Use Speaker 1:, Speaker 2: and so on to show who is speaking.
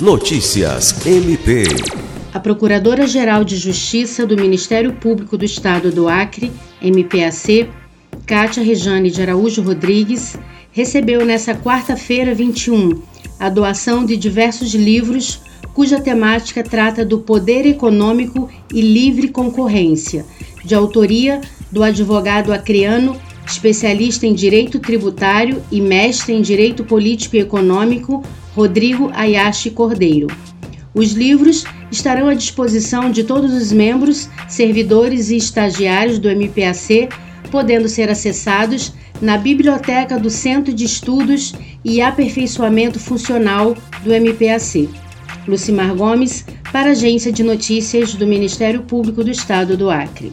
Speaker 1: Notícias MP.
Speaker 2: A Procuradora-Geral de Justiça do Ministério Público do Estado do Acre, MPAC, Cátia Rejane de Araújo Rodrigues, recebeu nesta quarta-feira 21 a doação de diversos livros cuja temática trata do poder econômico e livre concorrência, de autoria do advogado acreano, especialista em direito tributário e mestre em direito político e econômico, Rodrigo Ayashi Cordeiro. Os livros estarão à disposição de todos os membros, servidores e estagiários do MPAC, podendo ser acessados na biblioteca do Centro de Estudos e Aperfeiçoamento Funcional do MPAC. Lucimar Gomes, para a Agência de Notícias do Ministério Público do Estado do Acre.